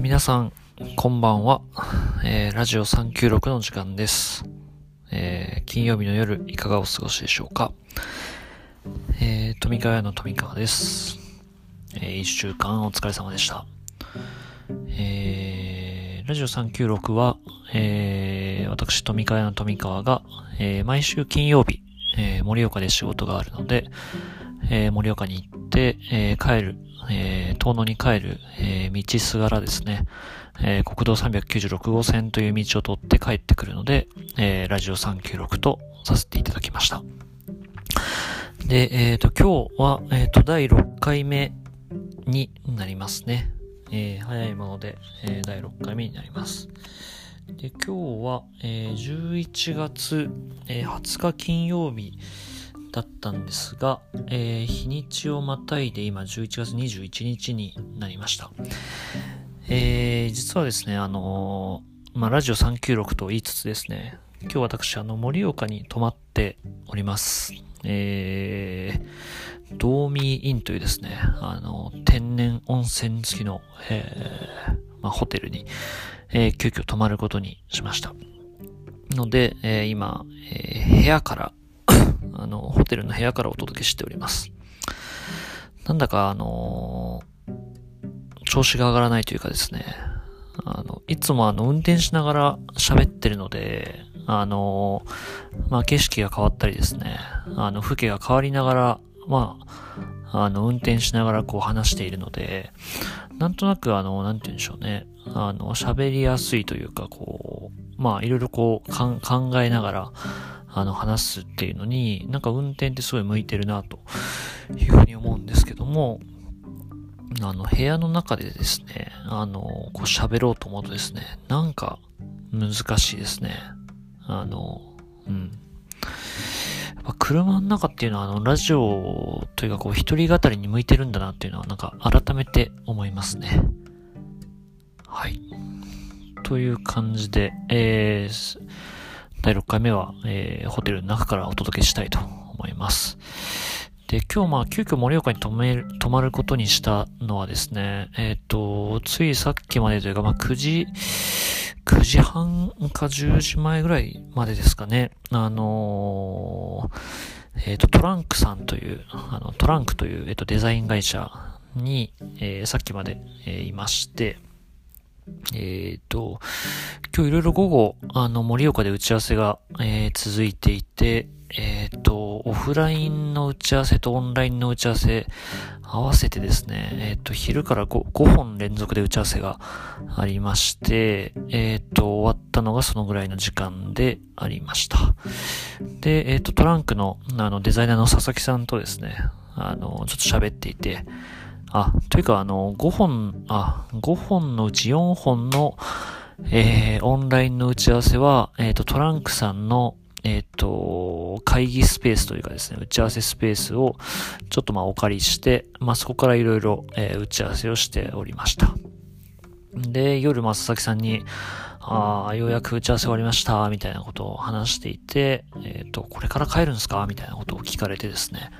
皆さん、こんばんは。えーラジオ396の時間です。えー金曜日の夜、いかがお過ごしでしょうか。えー富川屋の富川です。えー一週間お疲れ様でした。えーラジオ396は、えー私、富川屋の富川が、えー毎週金曜日、え盛岡で仕事があるので、えー盛岡に行って、えー帰る、えー遠野に帰る、えー道すがらですね、えー国道396号線という道を通って帰ってくるので、えーラジオ396とさせていただきました。で、えっ、と、今日は、えっ、と、第6回目になりますね。えー早いもので、えー第6回目になります。で、今日は、えー11月、えー20日金曜日だったんですが、えー日にちをまたいで今11月21日になりました。えー実はですね、あのーまあ、ラジオ396と言いつつですね、今日私、あの、盛岡に泊まっております。えー、ドーミーインというですね、あの、天然温泉付きの、えーまあ、ホテルに、えー急遽泊まることにしました。ので、えー今、えー部屋から、あの、ホテルの部屋からお届けしております。なんだか、あのー調子が上がらないというかですね、あの、いつもあの、運転しながら喋ってるので、あのーまあ、景色が変わったりですね、あの、風景が変わりながら、まあ、あの、運転しながらこう話しているので、なんとなくあの、なんて言うんでしょうね、あの、喋りやすいというか、こう、まあ、いろいろこう、かん考えながら、あの、話すっていうのに、なんか運転ってすごい向いてるな、というふうに思うんですけども、あの、部屋の中でですね、あの、こう喋ろうと思うとですね、なんか難しいですね。あの、うん。やっぱ車の中っていうのは、あの、ラジオというか、こう、一人語りに向いてるんだなっていうのは、なんか改めて思いますね。はい。という感じで、えー、第6回目は、えー、ホテルの中からお届けしたいと思います。で、今日まあ、急遽盛岡に泊める、泊まることにしたのはですね、えっ、と、ついさっきまでというか、まあ、9時、9時半か10時前ぐらいまでですかね。あのーえっ、と、トランクさんという、あの、トランクという、えっ、と、デザイン会社に、えーさっきまで、えーいまして、えっ、と、今日いろいろ午後、あの、盛岡で打ち合わせが、えー続いていて、えっ、と、オフラインの打ち合わせとオンラインの打ち合わせ合わせてですね、えっ、と、昼から 5, 5本連続で打ち合わせがありまして、えっ、と、終わったのがそのぐらいの時間でありました。で、えっ、と、トランクの、あの、デザイナーの佐々木さんとですね、あの、ちょっと喋っていて、あ、というか、あの、5本、あ、5本のうち4本の、えー、オンラインの打ち合わせは、えっ、と、トランクさんの、えっ、と、会議スペースというかですね、打ち合わせスペースをちょっとまあお借りして、まあそこからいろいろえ打ち合わせをしておりました。で、夜、まあ佐々木さんに、ああ、ようやく打ち合わせ終わりました、みたいなことを話していて、えっ、と、これから帰るんですか？みたいなことを聞かれてですね、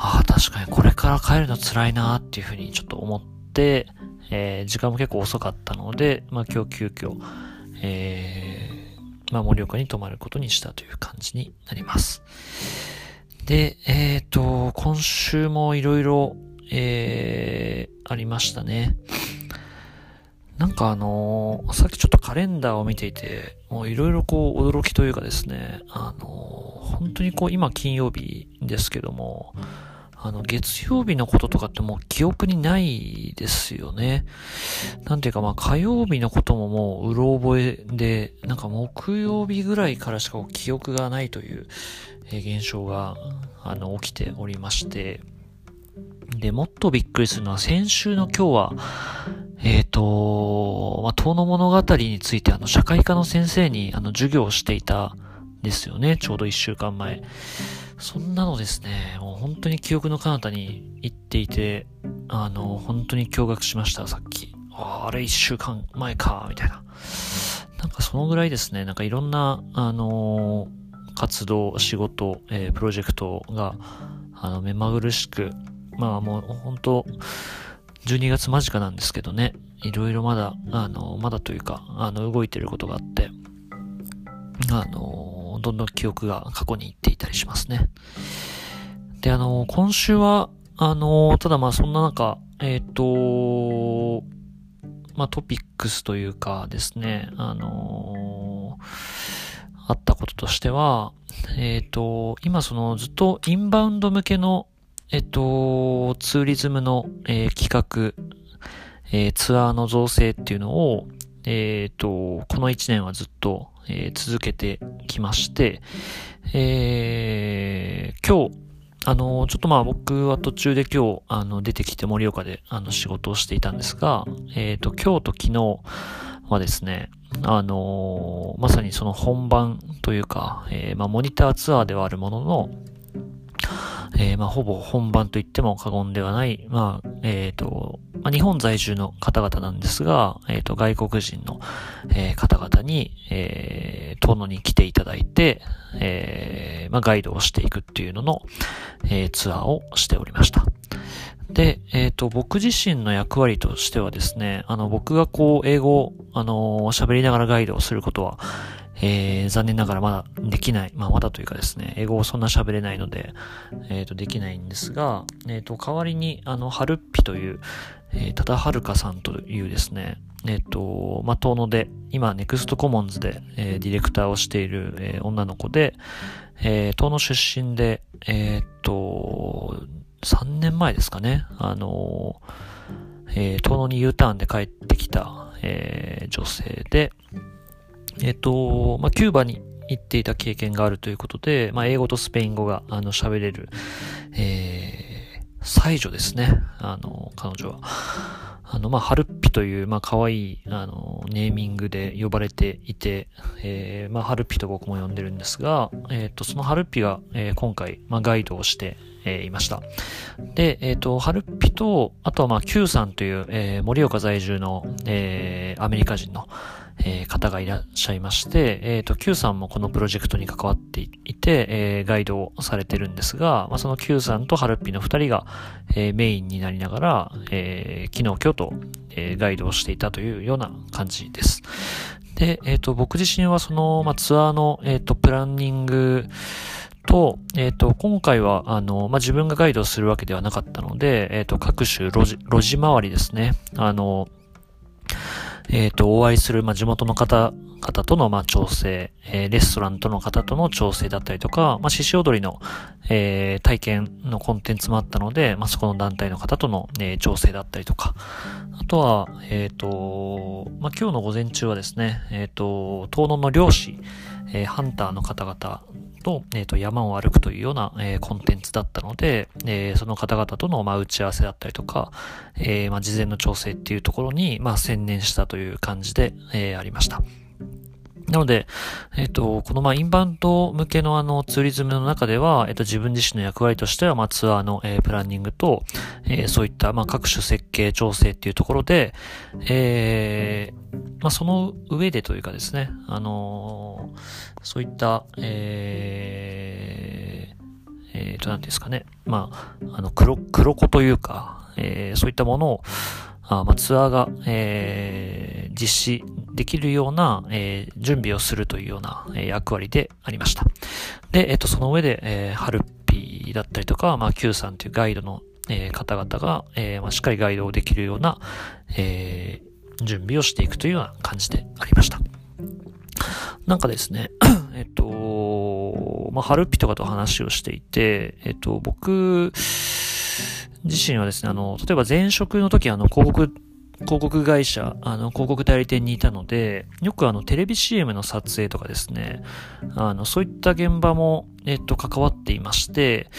ああ、確かにこれから帰るの辛いなっていうふうにちょっと思って、えー時間も結構遅かったので、まあ今日急遽、えー、まあ盛岡に泊まることにしたという感じになります。で、えっ、と、今週もいろいろ、えー、ありましたね。なんかあのーさっきちょっとカレンダーを見ていて、もういろいろこう驚きというかですね、あのー本当にこう今金曜日ですけども、あの月曜日のこととかってもう記憶にないですよね。なんていうかまあ火曜日のことももううろ覚えで、なんか木曜日ぐらいからしか記憶がないという、え現象が、あの、起きておりまして、で、もっとびっくりするのは先週の今日は、えっ、と、まあ、遠野物語についてあの、社会科の先生にあの、授業をしていたんですよね。ちょうど一週間前。そんなのですね、もう本当に記憶の彼方に行っていて、あの、本当に驚愕しました、さっき。ああれ一週間前か、みたいな。なんかそのぐらいですね、なんかいろんな、あの活動、仕事、えープロジェクトが、あの、目まぐるしく、まあもう本当12月間近なんですけどね、いろいろまだ、あの、まだというか、あの、動いてることがあって、あの、どんどん記憶が過去に行っていたりしますね。で、あの、今週は、あの、ただまあそんな中、えっ、ー、と、まあトピックスというかですね、あのあったこととしては、えっ、ー、と、今そのずっとインバウンド向けの、えっ、ー、と、ツーリズムの、え、企画、え、ツアーの造成っていうのを、えっ、と、この1年はずっと、え続けてきまして、え今日、あの、ちょっとまあ僕は途中で今日、あの、出てきて盛岡で、あの、仕事をしていたんですが、えっ、ー、と、今日と昨日はですね、あのまさにその本番というか、えー、まあモニターツアーではあるものの、えー、まあ、ほぼ本番と言っても過言ではない、まあ、えっ、ー、と、まあ、日本在住の方々なんですが、えっ、ー、と、外国人の、え方々に、えー、遠野に来ていただいて、えまあ、ガイドをしていくっていうのの、えツアーをしておりました。で、えっ、と、僕自身の役割としてはですね、あの、僕がこう、英語をあの喋りながらガイドをすることは、えー、残念ながらまだできない。まあ、まだというかですね、英語をそんな喋れないので、えっ、ー、と、できないんですが、えっ、ー、と、代わりに、あの、はるっぴという、えー、ただはるかさんというですね、えっ、と、まあ、遠野で、今、ネクストコモンズで、えー、ディレクターをしている、えー、女の子で、えー、遠野出身で、えっ、と、3年前ですかね、あの、えー、遠野に U ターンで帰ってきた、えー、女性で、えっ、と、まあ、キューバに行っていた経験があるということで、まあ、英語とスペイン語が、あの、喋れる、えー、才女ですね。あの、彼女は。あの、まあ、ハルッピという、まあ、可愛い、あの、ネーミングで呼ばれていて、えー、まあ、ハルッピと僕も呼んでるんですが、えっ、ー、と、そのハルッピが、えー、今回、まあ、ガイドをして、えー、いました。で、えっ、ー、と、ハルッピと、あとはまあ、Q さんという、えー、盛岡在住の、えー、アメリカ人の、えー、方がいらっしゃいまして、えっ、ー、と、Q さんもこのプロジェクトに関わっていて、えー、ガイドをされてるんですが、まあ、その Q さんとハルピの二人が、え、メインになりながら、え、昨日今日と、え、ガイドをしていたというような感じです。で、えっ、と、僕自身はその、まあ、ツアーの、えっ、と、プランニング、と、えっ、ー、と、今回は、あの、まあ、自分がガイドをするわけではなかったので、えっ、ー、と、各種路地、路地回りですね。あの、えっ、ー、と、お会いする、まあ、地元の方、方との、まあ、調整、えー、レストランとの方との調整だったりとか、まあ、獅子踊りの、えー、体験のコンテンツもあったので、まあ、そこの団体の方との、えー、調整だったりとか、あとは、えっ、ー、と、まあ、今日の午前中はですね、えっ、ー、と、東野の漁師、えー、ハンターの方々と、えっ、ー、と、山を歩くというような、えー、コンテンツだったので、えー、その方々との、まあ、打ち合わせだったりとか、えー、まあ、事前の調整っていうところに、まあ、専念したという感じで、えー、ありました。なので、えっ、と、このまあインバウンド向けのあのツーリズムの中では、えっ、と自分自身の役割としてはまあツアーの、えー、プランニングと、えー、そういったまあ各種設計調整っていうところで、えー、まあその上でというかですね、あのそういった、えー、えー、と、なんですかね。まあ、あの、黒、黒子というか、えー、そういったものを、あまあ、ツアーが、えー、実施できるような、えー、準備をするというような、えー、役割でありました。で、えっ、と、その上で、えー、ハルピーだったりとか、まあ、Q さんというガイドの、えー、方々が、えー、まあ、しっかりガイドをできるような、えー、準備をしていくというような感じでありました。なんかですね、と、まあ、ハルピとかと話をしていて、えっと、僕、自身はですね、あの、例えば前職の時あの、広告、広告会社、あの、広告代理店にいたので、よくあの、テレビ CM の撮影とかですね、あの、そういった現場も、えっと、関わっていまして、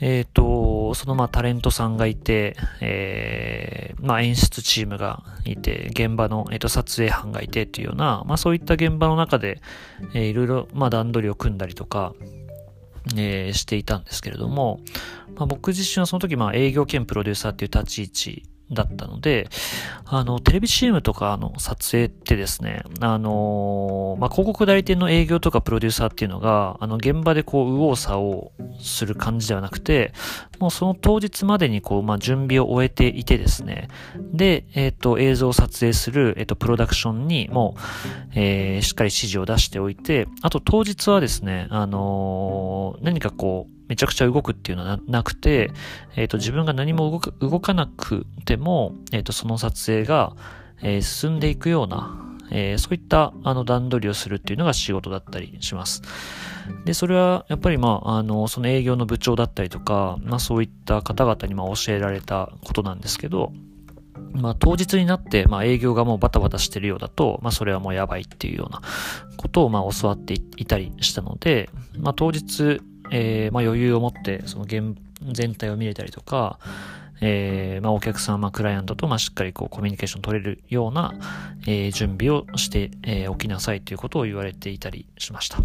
えっ、と、そのまあタレントさんがいて、えー、まあ演出チームがいて、現場の、えっ、と、撮影班がいてっていうような、まあそういった現場の中で、えー、いろいろ、まあ段取りを組んだりとか、えー、していたんですけれども、まあ、僕自身はその時、まあ、営業兼プロデューサーっていう立ち位置だったので、あの、テレビ CM とかの撮影ってですね、あのまあ、広告代理店の営業とかプロデューサーっていうのが、あの、現場でこう、右往左往する感じではなくて、もうその当日までにこう、まあ、準備を終えていてですね、で、えっ、ー、と、映像を撮影する、えっ、ー、と、プロダクションにもう、えー、しっかり指示を出しておいて、あと当日はですね、あの何かこう、めちゃくちゃ動くっていうのはなくて、えっ、ー、と、自分が何も動か動かなくても、えっ、ー、と、その撮影が、えー、進んでいくような、えー、そういった、あの、段取りをするっていうのが仕事だったりします。で、それは、やっぱり、まあ、あの、その営業の部長だったりとか、まあ、そういった方々に、まあ、教えられたことなんですけど、まあ、当日になって、まあ、営業がもうバタバタしてるようだと、まあ、それはもうやばいっていうようなことを、まあ、教わっていたりしたので、まあ、当日、えー、まあ余裕を持ってその現全体を見れたりとか、えー、まあお客さん、まあクライアントとまあしっかりこうコミュニケーション取れるような、えー、準備をして、えー、おきなさいということを言われていたりしました。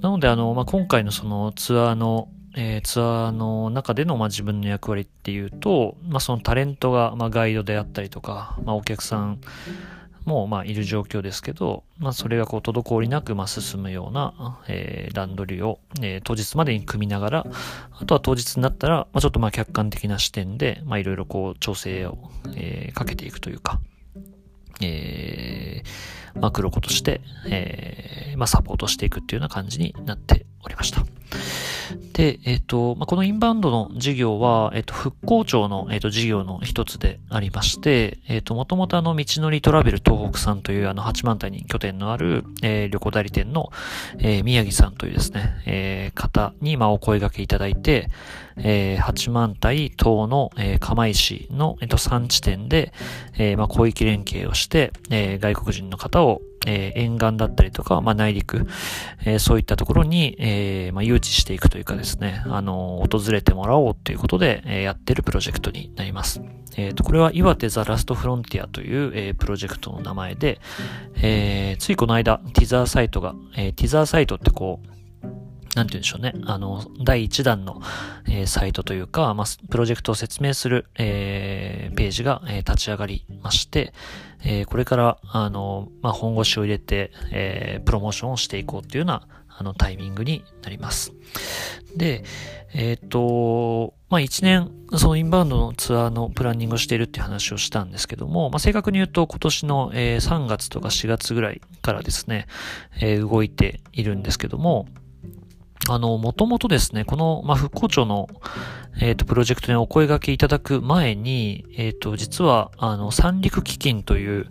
なのであの、まあ今回のそのツアーのえー、ツアーの中での、まあ、自分の役割っていうと、まあ、そのタレントが、まあ、ガイドであったりとか、まあ、お客さんも、まあ、いる状況ですけど、まあ、それがこう、滞りなく、まあ、進むような、えー、段取りを、えー、当日までに組みながら、あとは当日になったら、まあ、ちょっとまあ、客観的な視点で、ま、いろいろこう、調整を、えー、かけていくというか、えー、まあ、黒子として、えー、まあ、サポートしていくっていうような感じになっておりました。で、えっ、と、まあ、このインバウンドの事業は、えっ、と、復興庁の、えっ、と、事業の一つでありまして、えっ、と、もともとあの、道のりトラベル東北さんというあの、八幡谷に拠点のある、えー、旅行代理店の、えー、宮城さんというですね、えー、方に、まあ、お声掛けいただいて、えー、八幡平島の、えー、釜石の、えっ、と、3地点で、えー、まあ、広域連携をして、えー、外国人の方を、えー、沿岸だったりとか、まあ、内陸、えー、そういったところに、えー、まあ、誘致していくというかですね、あの、訪れてもらおうということで、え、やってるプロジェクトになります。えっ、と、これは岩手ザ・ラストフロンティアという、え、プロジェクトの名前で、え、ついこの間、ティザーサイトが、え、ティザーサイトってこう、なんて言うんでしょうね。あの、第1弾の、えー、サイトというか、まあ、プロジェクトを説明する、えー、ページが、えー、立ち上がりまして、えー、これから、あの、まあ、本腰を入れて、えー、プロモーションをしていこうっていうような、あの、タイミングになります。で、えっ、と、まあ、1年、そのインバウンドのツアーのプランニングをしているっていう話をしたんですけども、まあ、正確に言うと今年の、えー、3月とか4月ぐらいからですね、えー、動いているんですけども、あの、もともとですね、この、まあ、復興庁の、えっ、ー、と、プロジェクトにお声掛けいただく前に、えっ、ー、と、実は、あの、三陸基金という、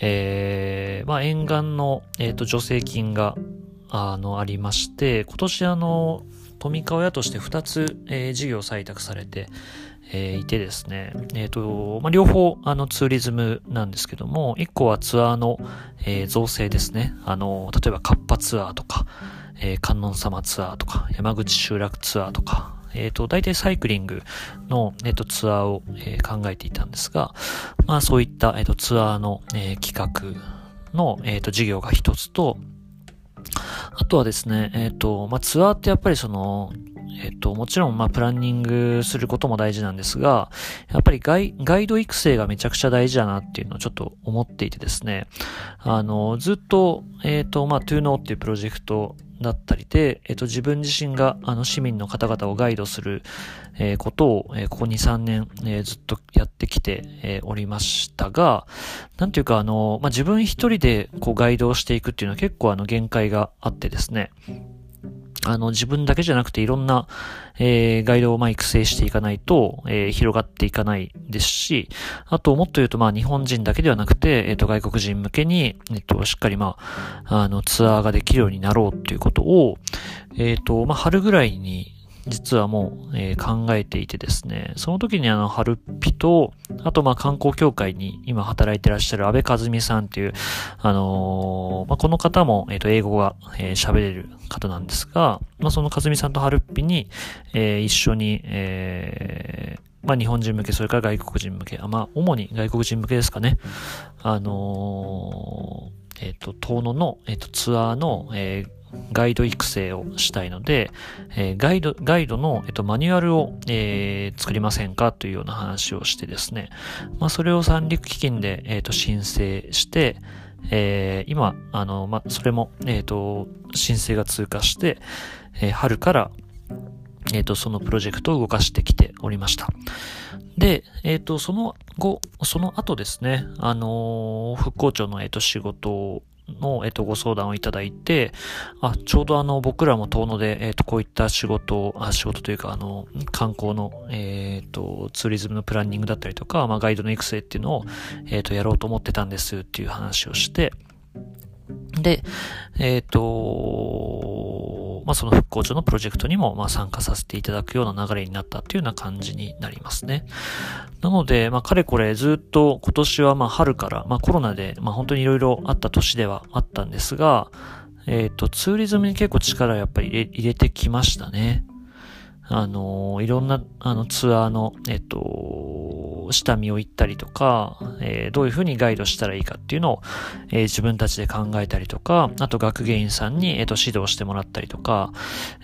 えー、まあ、沿岸の、えっ、ー、と、助成金が、あの、ありまして、今年あの、富川屋として2つ、えー、事業採択されて、えー、いてですね、えっ、ー、と、まあ、両方、あの、ツーリズムなんですけども、1個はツアーの、えー、造成ですね。あの、例えば、カッパツアーとか、えー、観音様ツアーとか、山口集落ツアーとか、えっ、ー、と、大体サイクリングの、えっ、ー、と、ツアーを、えー、考えていたんですが、まあそういった、えっ、と、ツアーの、え企画の、えっ、と、事業が一つと、あとはですね、えっ、と、まあツアーってやっぱりその、えっと、もちろん、まあ、プランニングすることも大事なんですが、やっぱりガイガイド育成がめちゃくちゃ大事だなっていうのをちょっと思っていてですね、あの、ずっと、えっと、まあ、to know っていうプロジェクトだったりで、えっと、自分自身が、あの、市民の方々をガイドする、えー、ことを、えー、ここ2、3年、えー、ずっとやってきて、えおりましたが、なんていうか、あの、まあ、自分一人で、こう、ガイドをしていくっていうのは結構、あの、限界があってですね、あの、自分だけじゃなくていろんな、えー、ガイドをまあ育成していかないと、えー、広がっていかないですし、あともっと言うとまあ日本人だけではなくて、えっ、ー、と外国人向けに、えっ、と、しっかりまあ、あの、ツアーができるようになろうっていうことを、えっ、と、まあ春ぐらいに、実はもう、えー、考えていてですね、その時にあの、ハルピと、あとまあ観光協会に今働いてらっしゃる安倍和美さんっていう、あのー、まあこの方も、えっ、ー、と、英語が喋、えー、れる方なんですが、まあその和美さんとハルピに、えー、一緒に、えー、まあ日本人向け、それから外国人向け、あまあ主に外国人向けですかね。あのー、えっ、と、遠野の、えっ、と、ツアーの、えー、ガイド育成をしたいので、えー、ガイド、ガイドの、えっと、マニュアルを、えー、作りませんかというような話をしてですね、まあ、それを三陸基金で、えっと、申請して、えー、今、あの、まあ、それも、えっ、と、申請が通過して、えー、春から、えっ、と、そのプロジェクトを動かしてきておりました。で、えっ、と、その後、その後ですね、あの復興庁の、えっ、と、仕事の、えっと、ご相談をいただいて、あ、ちょうどあの、僕らも遠野で、えっと、こういった仕事あ、仕事というか、あの、観光の、えっと、ツーリズムのプランニングだったりとか、まあ、ガイドの育成っていうのを、えっと、やろうと思ってたんですっていう話をして、で、えっ、と、まあ、その復興庁のプロジェクトにも、ま、参加させていただくような流れになったというような感じになりますね。なので、まあ、かれこれずっと今年は、ま、春から、まあ、コロナで、ま、本当に色々あった年ではあったんですが、えっ、と、ツーリズムに結構力をやっぱり入れてきましたね。あの、いろんな、あの、ツアーの、えっ、と、下見を行ったりとか、えー、どういうふうにガイドしたらいいかっていうのを、えー、自分たちで考えたりとか、あと学芸員さんに、えー、と指導してもらったりとか、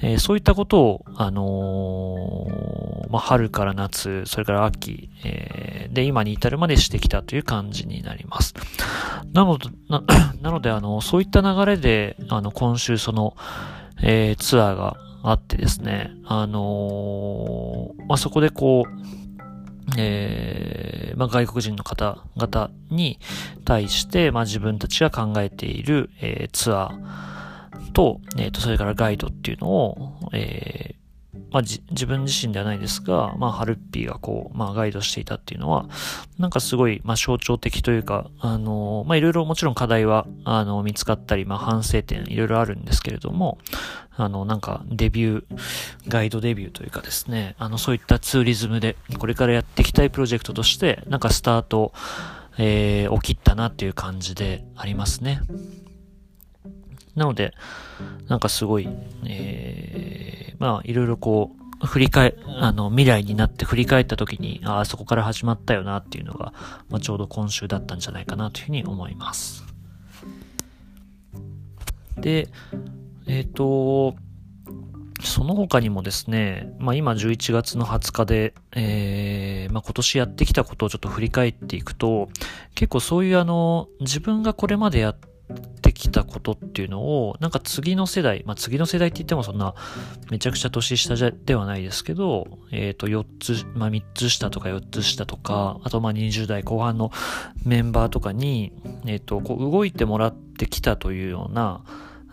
えー、そういったことを、あの、まあ、春から夏、それから秋、え、で、今に至るまでしてきたという感じになります。なので、な なので、あの、そういった流れで、あの、今週その、えー、ツアーがあってですね、あのー、まあ、そこでこう、えー、まあ、外国人の方々に対して、まあ、自分たちが考えている、えー、ツアーと、えっ、と、それからガイドっていうのを、えまあ、自分自身ではないですが、まあ、ハルッピーがこう、まあ、ガイドしていたっていうのは、なんかすごい、まあ、象徴的というか、あの、ま、いろいろもちろん課題は、あの、見つかったり、まあ、反省点いろいろあるんですけれども、あの、なんか、デビュー、ガイドデビューというかですね、あの、そういったツーリズムで、これからやっていきたいプロジェクトとして、なんかスタート、えー、起きったなっていう感じでありますね。なので、なんかすごい、えー、まあ、いろいろこう、振り返、あの、未来になって振り返った時に、ああ、そこから始まったよなっていうのが、まあ、ちょうど今週だったんじゃないかなというふうに思います。で、えっ、ー、と、その他にもですね、まあ今11月の20日で、えー、まあ今年やってきたことをちょっと振り返っていくと、結構そういうあの、自分がこれまでやってきたことっていうのを、なんか次の世代、まあ次の世代って言ってもそんなめちゃくちゃ年下じゃではないですけど、えっ、ー、と4つ、まあ3つ下とか4つ下とか、あとまあ20代後半のメンバーとかに、えっ、ー、と、こう動いてもらってきたというような、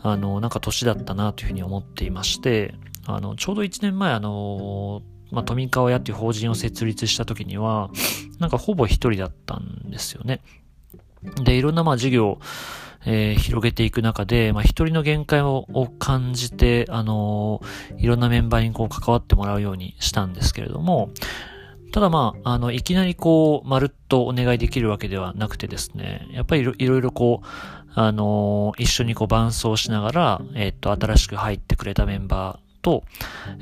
あの、なんか年だったなというふうに思っていまして、あの、ちょうど1年前、あの、まあ、富川屋っていう法人を設立した時には、なんかほぼ一人だったんですよね。で、いろんなまあ事業、えー、広げていく中で、まあ、一人の限界を感じて、あのー、いろんなメンバーにこう関わってもらうようにしたんですけれども、ただまあ、あの、いきなりこう、まるっとお願いできるわけではなくてですね、やっぱりいろいろこう、あのー、一緒にこう伴奏しながら、えっ、と、新しく入ってくれたメンバーと、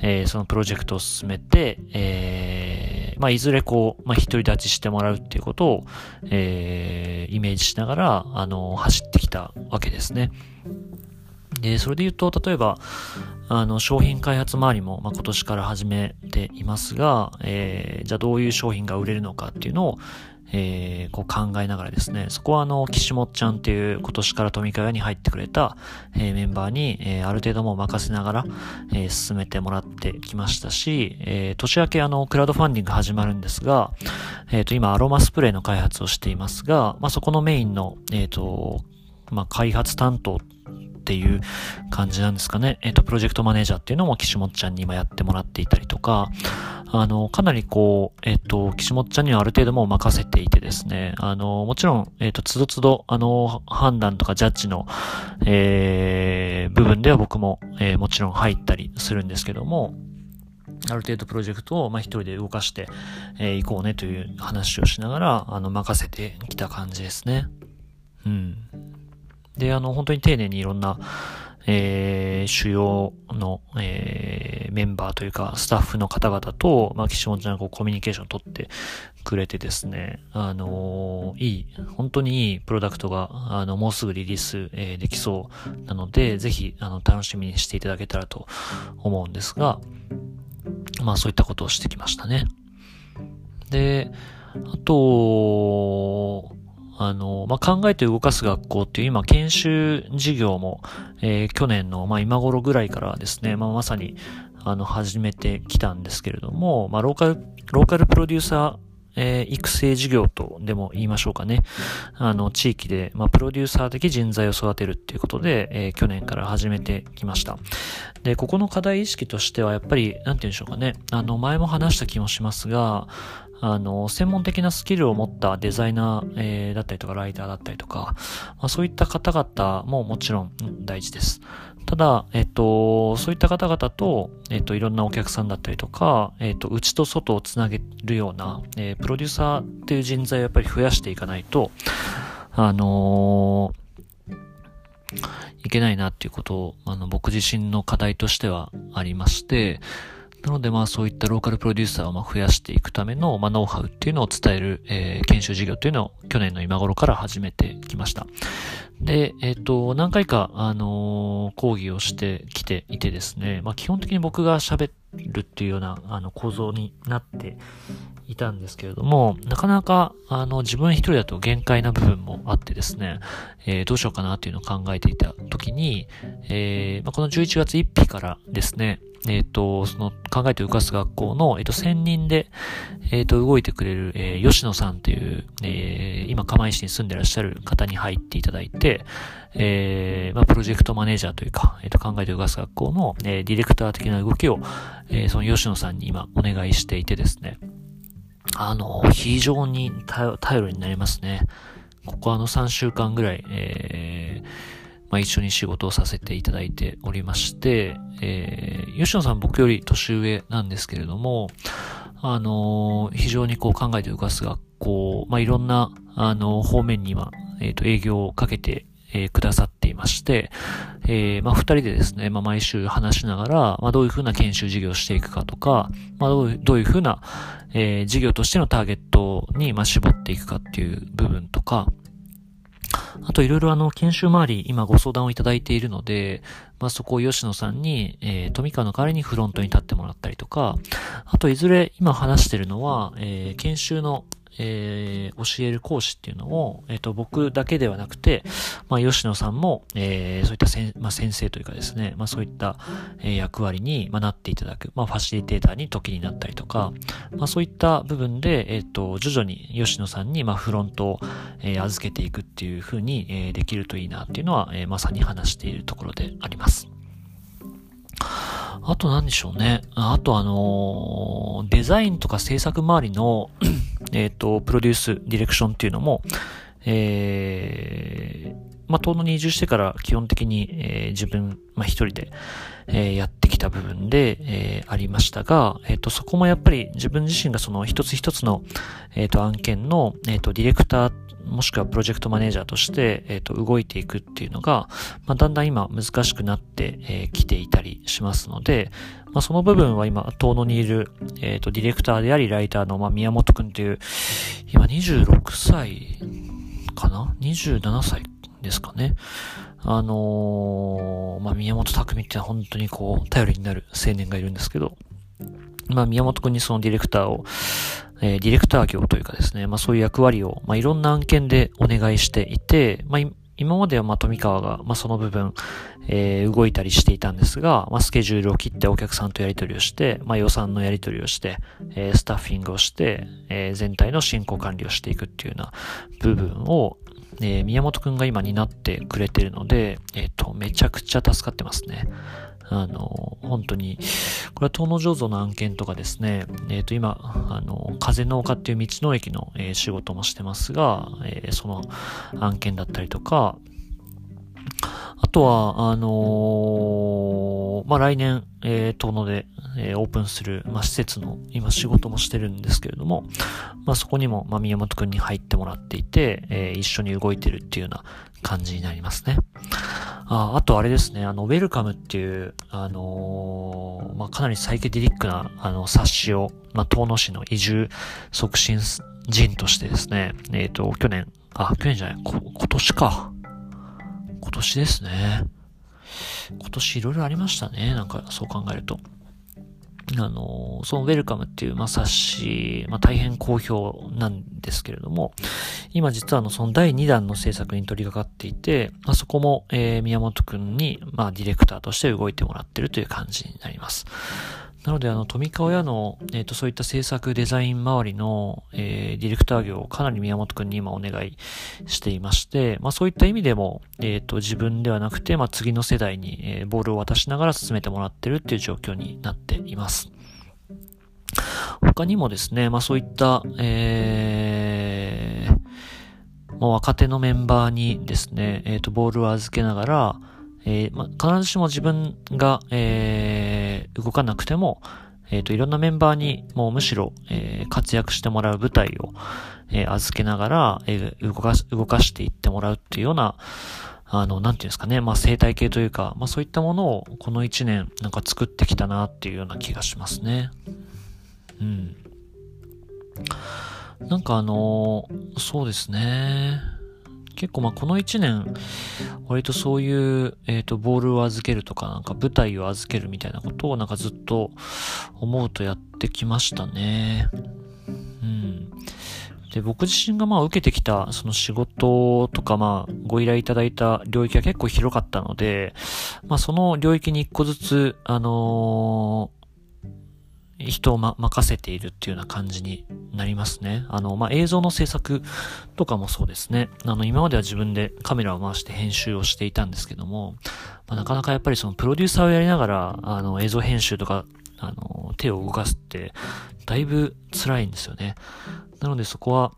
えー、そのプロジェクトを進めて、えー、まあ、いずれこう、まあ、独り立ちしてもらうっていうことを、えー、イメージしながら、あの、走ってきたわけですね。で、それで言うと、例えば、あの、商品開発周りも、まあ、今年から始めていますが、えー、じゃあどういう商品が売れるのかっていうのを、えー、こう考えながらですね、そこはあの、岸本ちゃんっていう今年から富川屋に入ってくれた、えー、メンバーに、えー、ある程度も任せながら、えー、進めてもらってきましたし、えー、年明けあの、クラウドファンディング始まるんですが、えっ、ー、と、今アロマスプレーの開発をしていますが、まあ、そこのメインの、えっ、ー、と、まあ、開発担当っていう感じなんですかね。えっ、ー、と、プロジェクトマネージャーっていうのも岸本ちゃんに今やってもらっていたりとか、あの、かなりこう、えっ、ー、と、岸本ちゃんにはある程度もう任せていてですね、あの、もちろん、えっ、ー、と、つどつど、あの、判断とかジャッジの、えー、部分では僕も、えー、もちろん入ったりするんですけども、ある程度プロジェクトを、まあ、一人で動かして、えー、行こうねという話をしながら、あの、任せてきた感じですね。うん。で、あの、本当に丁寧にいろんな、えー、主要の、えー、メンバーというか、スタッフの方々と、まあ、岸本ちゃんがこうコミュニケーションを取ってくれてですね、あのー、いい、本当にいいプロダクトが、あの、もうすぐリリース、えー、できそうなので、ぜひ、あの、楽しみにしていただけたらと思うんですが、まあ、そういったことをしてきましたね。で、あと、あの、まあ、考えて動かす学校っていう今研修事業も、えー、去年の、まあ、今頃ぐらいからですね、まあ、まさに、あの、始めてきたんですけれども、まあ、ローカル、ローカルプロデューサー、えー、育成事業とでも言いましょうかね。あの、地域で、まあ、プロデューサー的人材を育てるっていうことで、えー、去年から始めてきました。で、ここの課題意識としては、やっぱり、なんて言うんでしょうかね。あの、前も話した気もしますが、あの、専門的なスキルを持ったデザイナー、えー、だったりとか、ライターだったりとか、まあ、そういった方々ももちろん大事です。ただ、えっと、そういった方々と、えっと、いろんなお客さんだったりとか、えっと、内と外をつなげるような、えー、プロデューサーっていう人材をやっぱり増やしていかないと、あのー、いけないなっていうことを、あの、僕自身の課題としてはありまして、なのでまあそういったローカルプロデューサーをま増やしていくためのまノウハウっていうのを伝える、えー、研修事業というのを去年の今頃から始めてきました。で、えっ、ー、と、何回か、あのー、講義をしてきていてですね、まあ基本的に僕が喋るっていうような、あの、構造になっていたんですけれども、なかなか、あの、自分一人だと限界な部分もあってですね、えー、どうしようかなっていうのを考えていた時に、えー、まあ、この11月1日からですね、えっ、ー、と、その考えて浮かす学校の、えっ、ー、と、専任で、えっ、ー、と、動いてくれる、え吉野さんという、え今、釜石に住んでらっしゃる方に入っていただいて、えまあ、プロジェクトマネージャーというか、えっ、と、考えて浮かす学校の、えディレクター的な動きを、えその吉野さんに今、お願いしていてですね、あの、非常に頼りになりますね。ここあの3週間ぐらい、えーまあ、一緒に仕事をさせていただいておりまして、えー、吉野さん僕より年上なんですけれども、あのー、非常にこう考えて浮かす学校、まあ、いろんな、あのー、方面には、えっ、と、営業をかけて、えー、くださっていまして、えー、まあ、二人でですね、まあ、毎週話しながら、まあ、どういうふうな研修事業をしていくかとか、まあ、どういう、どういうふうな、えー、事業としてのターゲットに、まあ、絞っていくかっていう部分とか、あといろいろあの、研修周り、今ご相談をいただいているので、まあ、そこを吉野さんに、えー、富川の代わりにフロントに立ってもらったりとか、あといずれ今話してるのは、えー、研修のえー、教える講師っていうのを、えっ、ー、と、僕だけではなくて、まあ、吉野さんも、えー、そういったせん、まあ、先生というかですね、まあ、そういった、え、役割に、まあ、なっていただく、まあ、ファシリテーターに時になったりとか、まあ、そういった部分で、えっ、と、徐々に吉野さんに、まあ、フロントを、え、預けていくっていうふうに、え、できるといいなっていうのは、え、まさに話しているところであります。あと何でしょうね。あとあの、デザインとか制作周りの えっ、と、プロデュース、ディレクションっていうのも、えー、まあ、遠野に移住してから基本的に、えー、自分、まあ、一人で、えー、やってきた部分で、えー、ありましたが、えっ、と、そこもやっぱり自分自身がその一つ一つの、えっ、と、案件の、えっ、と、ディレクター、もしくはプロジェクトマネージャーとして、えっ、と、動いていくっていうのが、まあ、だんだん今難しくなってき、えー、ていたりしますので、まあ、その部分は今、遠野にいる、えっ、と、ディレクターであり、ライターの、まあ、宮本くんという、今26歳かな ?27 歳ですかね。あのー、まあ、宮本匠って本当にこう、頼りになる青年がいるんですけど、まあ、宮本くんにそのディレクターを、えー、ディレクター業というかですね、まあ、そういう役割を、まあ、いろんな案件でお願いしていて、まあ、今まではま富川が、ま、その部分、えー、動いたりしていたんですが、まあ、スケジュールを切ってお客さんとやり取りをして、まあ、予算のやり取りをして、えー、スタッフィングをして、えー、全体の進行管理をしていくっていうような部分を、えー、宮本くんが今担ってくれてるので、えっ、ー、と、めちゃくちゃ助かってますね。あの、本当に、これは東野醸造の案件とかですね、えっ、ー、と、今、あの、風農家っていう道の駅の、えー、仕事もしてますが、えー、その案件だったりとか、あとは、あのー、まあ、来年、えー、遠野で、えー、オープンする、まあ、施設の、今仕事もしてるんですけれども、まあ、そこにも、まあ、宮本くんに入ってもらっていて、えー、一緒に動いてるっていうような感じになりますね。ああとあれですね、あの、ウェルカムっていう、あのー、まあ、かなりサイケデリックな、あの、冊子を、まあ、遠野市の移住促進人としてですね、えっ、ー、と、去年、あ、去年じゃない、こ、今年か。今年ですね。今年いろいろありましたね。なんか、そう考えると。あの、そのウェルカムっていう、まあ、冊子、まあ、大変好評なんですけれども、今実はあの、その第2弾の制作に取り掛かっていて、まあ、そこも、えー、宮本くんに、まあ、ディレクターとして動いてもらってるという感じになります。なので、あの、富川屋の、えっ、ー、と、そういった制作デザイン周りの、えー、ディレクター業をかなり宮本くんに今お願いしていまして、まあそういった意味でも、えっ、ー、と、自分ではなくて、まあ次の世代に、えー、ボールを渡しながら進めてもらってるっていう状況になっています。他にもですね、まあそういった、えー、もう若手のメンバーにですね、えっ、ー、と、ボールを預けながら、えー、まあ、必ずしも自分が、えー、動かなくても、えっ、ー、と、いろんなメンバーに、もうむしろ、えー、活躍してもらう舞台を、えー、預けながら、えー、動かす、動かしていってもらうっていうような、あの、なんていうんですかね、まあ、生態系というか、まあ、そういったものを、この一年、なんか作ってきたなっていうような気がしますね。うん。なんかあの、そうですね。結構まあこの一年、割とそういう、えっ、ー、と、ボールを預けるとか、なんか舞台を預けるみたいなことをなんかずっと思うとやってきましたね。うん。で、僕自身がまあ受けてきたその仕事とかまあご依頼いただいた領域が結構広かったので、まあその領域に一個ずつ、あの人をま、任せているっていうような感じになりますね。あの、まあ、映像の制作とかもそうですね。あの、今までは自分でカメラを回して編集をしていたんですけども、まあ、なかなかやっぱりそのプロデューサーをやりながら、あの、映像編集とか、あの、手を動かすって、だいぶ辛いんですよね。なのでそこは、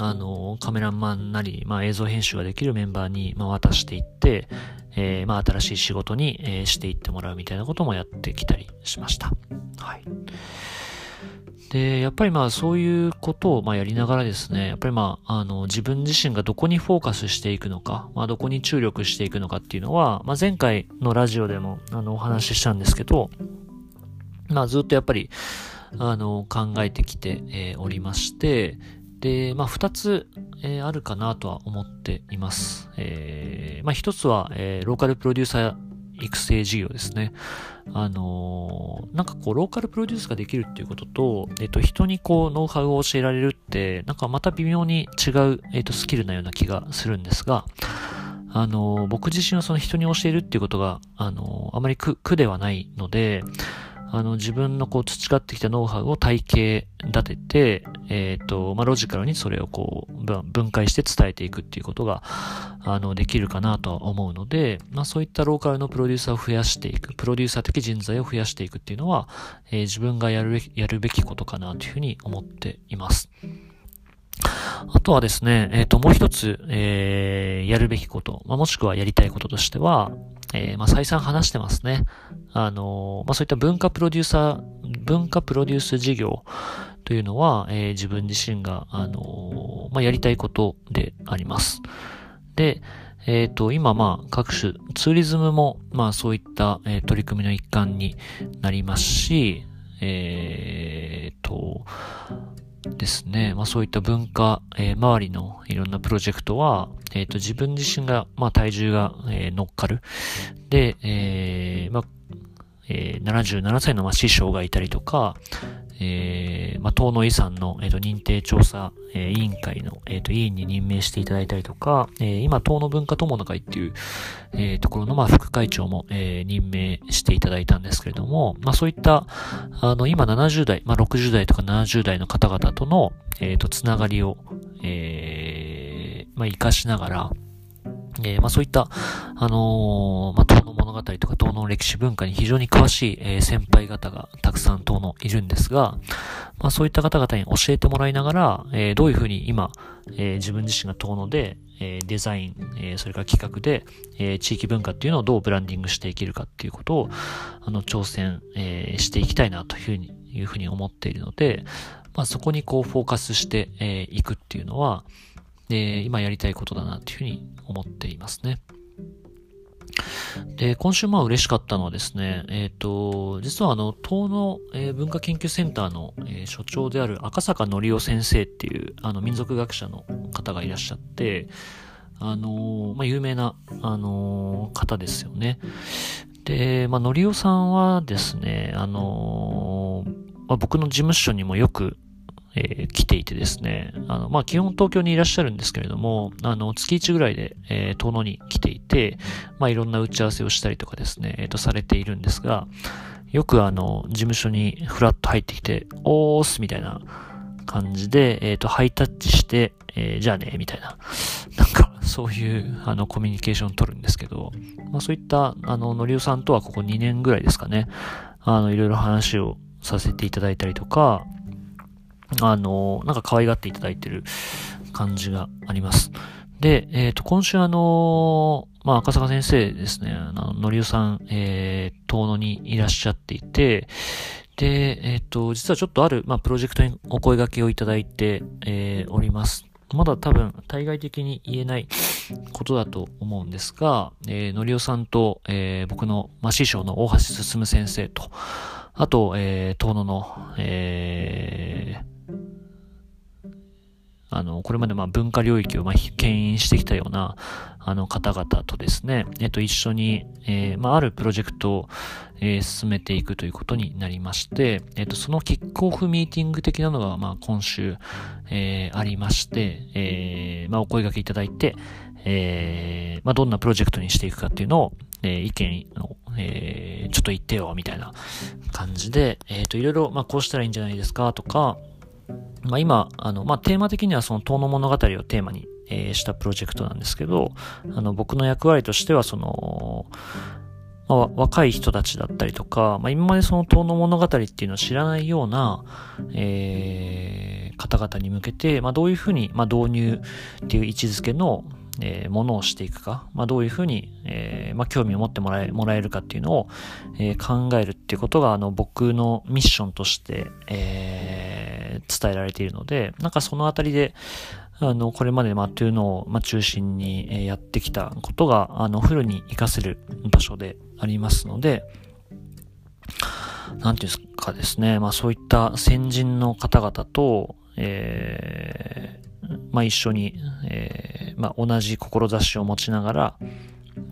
あの、カメラマンなり、まあ、映像編集ができるメンバーに、まあ、渡していって、えー、まあ、新しい仕事に、えー、していってもらうみたいなこともやってきたりしました。はい。で、やっぱりまあそういうことをまあやりながらですね、やっぱりまあ、あの、自分自身がどこにフォーカスしていくのか、まあどこに注力していくのかっていうのは、まあ前回のラジオでもあのお話ししたんですけど、まあずっとやっぱり、あの、考えてきて、えー、おりまして、で、まあ、二つ、えー、あるかなとは思っています。えー、まあ、一つは、えー、ローカルプロデューサー育成事業ですね。あのー、なんかこう、ローカルプロデュースができるっていうことと、えっ、と、人にこう、ノウハウを教えられるって、なんかまた微妙に違う、えっ、と、スキルなような気がするんですが、あのー、僕自身はその人に教えるっていうことが、あのー、あまり苦、苦ではないので、あの、自分のこう培ってきたノウハウを体系立てて、えっ、ー、と、まあ、ロジカルにそれをこう、分解して伝えていくっていうことが、あの、できるかなとは思うので、まあ、そういったローカルのプロデューサーを増やしていく、プロデューサー的人材を増やしていくっていうのは、えー、自分がやるべき、やるべきことかなというふうに思っています。あとはですね、えっ、ー、と、もう一つ、えー、やるべきこと、まあ、もしくはやりたいこととしては、えー、まあ、再三話してますね。あのー、まあ、そういった文化プロデューサー、文化プロデュース事業というのは、えー、自分自身が、あの、まあ、やりたいことであります。で、えっ、と、今、まあ、各種、ツーリズムも、まあ、そういった、え取り組みの一環になりますし、えっ、と、ですね。まあそういった文化、えー、周りのいろんなプロジェクトは、え、ー、と自分自身が、まあ体重が、えー、乗っかる。で、えー、まあ、えー、77歳のまあ師匠がいたりとか、えー、まあ、東野遺産の、えーと、認定調査、えー、委員会の、えーと、委員に任命していただいたりとか、えー、今、東野文化友の会っていう、え、ところの、まあ、副会長も、え、任命していただいたんですけれども、まあ、そういった、あの、今70代、まあ、60代とか70代の方々との、えー、と、つながりを、え、まあ、活かしながら、えー、まあそういった、あのー、まあ物語とか東の歴史文化に非常に詳しい、えー、先輩方がたくさん東のいるんですが、まあそういった方々に教えてもらいながら、えー、どういうふうに今、えー、自分自身が東ので、え、デザイン、え、それから企画で、え、地域文化っていうのをどうブランディングしていけるかっていうことを、あの、挑戦、え、していきたいなというふうに、いうふうに思っているので、まあそこにこうフォーカスしてい、えー、くっていうのは、で、今やりたいことだなっていうふうに思っていますね。で、今週まあ嬉しかったのはですね、えっ、ー、と、実はあの、東の、えー、文化研究センターの、えー、所長である赤坂則夫先生っていう、あの、民族学者の方がいらっしゃって、あのまあ、有名な、あの方ですよね。で、まあ、のりおさんはですね、あのまあ、僕の事務所にもよく、えー、来ていてですね、あの、まあ、基本東京にいらっしゃるんですけれども、あの、月1ぐらいで、えー、遠野に来ていて、まあ、いろんな打ち合わせをしたりとかですね、えっ、ー、と、されているんですが、よくあの、事務所にフラッと入ってきて、おーすみたいな感じで、えっ、ー、と、ハイタッチして、えー、じゃあね、みたいな、なんか、そういう、あの、コミュニケーションを取るんですけど、まあ、そういった、あの、のりおさんとはここ2年ぐらいですかね、あの、いろいろ話をさせていただいたりとか、あの、なんか可愛がっていただいてる感じがあります。で、えっ、ー、と、今週あの、まあ、赤坂先生ですね、あの、のりおさん、えー、遠野にいらっしゃっていて、で、えっ、ー、と、実はちょっとある、まあ、プロジェクトにお声掛けをいただいて、えー、おります。まだ多分、対外的に言えないことだと思うんですが、えー、のりおさんと、えー、僕の、まあ、師匠の大橋進先生と、あと、えー、遠野の、えー、あの、これまでまあ文化領域をまあ牽引してきたような、あの方々とですね、えっと、一緒に、えー、まあ、あるプロジェクトを、えー、進めていくということになりまして、えっと、そのキックオフミーティング的なのが、まあ、今週、えー、ありまして、え、まあ、お声掛けいただいて、え、まあ、どんなプロジェクトにしていくかっていうのを、え、意見を、え、ちょっと言ってよ、みたいな感じで、えっ、と、いろいろ、まあ、こうしたらいいんじゃないですか、とか、まあ、今、あの、まあ、テーマ的にはその、遠の物語をテーマに、えー、したプロジェクトなんですけど、あの、僕の役割としては、その、まあ、若い人たちだったりとか、まあ、今までその遠の物語っていうのを知らないような、えー、方々に向けて、まあ、どういうふうに、まあ、導入っていう位置づけの、えー、ものをしていくか、まあ、どういうふうに、えー、まあ、興味を持ってもらえ、もらえるかっていうのを、えー、考えるっていうことが、あの、僕のミッションとして、えー、伝えられているので、なんかそのあたりで、あの、これまで、まあ、というのを、まあ、中心に、えやってきたことが、あの、フルに活かせる場所でありますので、なんていうんですかですね、まあ、そういった先人の方々と、えー、まあ、一緒に、えー、まあ、同じ志を持ちながら、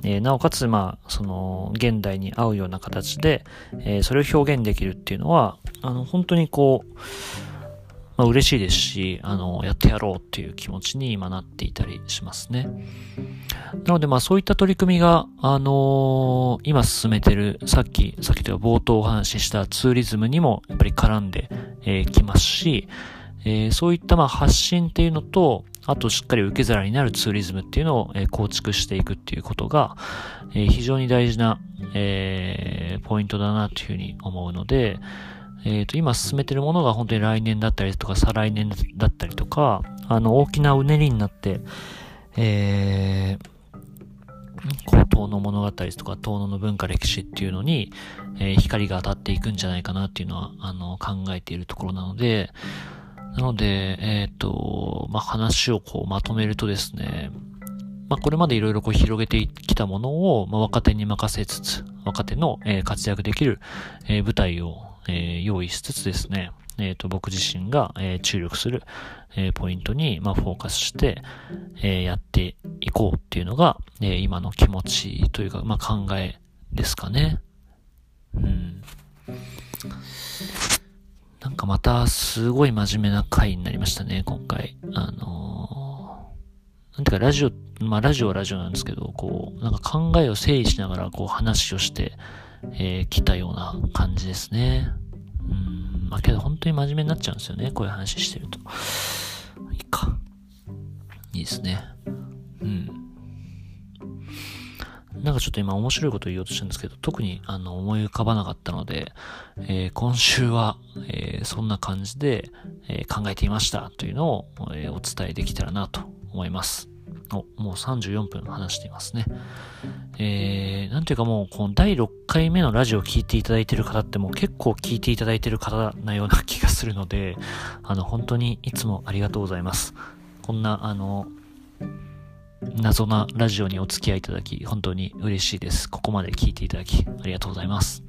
えー、なおかつ、まあ、その、現代に合うような形で、えー、それを表現できるっていうのは、あの、本当にこう、まあ、嬉しいですし、あの、やってやろうっていう気持ちに今なっていたりしますね。なので、まあそういった取り組みが、あのー、今進めてる、さっき、さっきというか冒頭お話ししたツーリズムにもやっぱり絡んでき、えー、ますし、えー、そういったまあ発信っていうのと、あとしっかり受け皿になるツーリズムっていうのを、えー、構築していくっていうことが、えー、非常に大事な、えー、ポイントだなというふうに思うので、えっ、ー、と、今進めてるものが本当に来年だったりとか、再来年だったりとか、あの、大きなうねりになって、えー、こう、遠野物語とか、遠野の文化歴史っていうのに、えー、光が当たっていくんじゃないかなっていうのは、あの、考えているところなので、なので、えっ、ー、と、まあ、話をこう、まとめるとですね、まあ、これまでいろいろこう広げてきたものを、まあ、若手に任せつつ、若手の、えー、活躍できる、えー、舞台を、えー、用意しつつですね、えっ、ー、と、僕自身が、えー、注力する、え、ポイントに、まあ、フォーカスして、え、やっていこうっていうのが、え、今の気持ちというか、まあ、考えですかね。うん。なんかまた、すごい真面目な回になりましたね、今回。あの、なんていうか、ラジオ、まあ、ラジオはラジオなんですけど、こう、なんか考えを整理しながら、こう、話をして、えー、来たような感じですね。うん、まあけど本当に真面目になっちゃうんですよね。こういう話してると。いいか。いいですね。うん。なんかちょっと今面白いこと言おうとしたんですけど、特にあの思い浮かばなかったので、えー、今週は、えー、そんな感じで、えー、考えていましたというのを、えお伝えできたらなと思います。お、もう34分話していますね。えー、なんていうかもう、この第6回目のラジオを聞いていただいている方ってもう結構聞いていただいている方なような気がするので、あの、本当にいつもありがとうございます。こんな、あの、謎なラジオにお付き合いいただき、本当に嬉しいです。ここまで聞いていただき、ありがとうございます。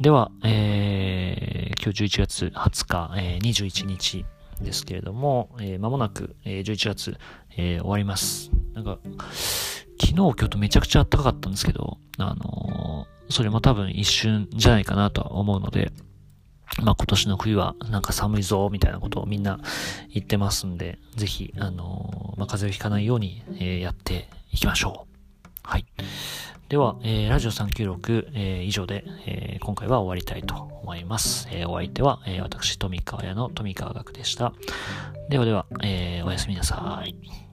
では、えー、今日11月20日、えー、21日ですけれども、えー、間もなく、えー、11月、えー、終わります。なんか、昨日今日とめちゃくちゃ暖かかったんですけど、あのー、それも多分一瞬じゃないかなとは思うので、まあ今年の冬はなんか寒いぞ、みたいなことをみんな言ってますんで、ぜひ、あのー、まあ風邪をひかないように、え、やっていきましょう。はい。では、えー、ラジオ396、えー、以上で、えー、今回は終わりたいと思います。え、お相手は、え、私、富川屋の富川学でした。ではでは、え、おやすみなさい。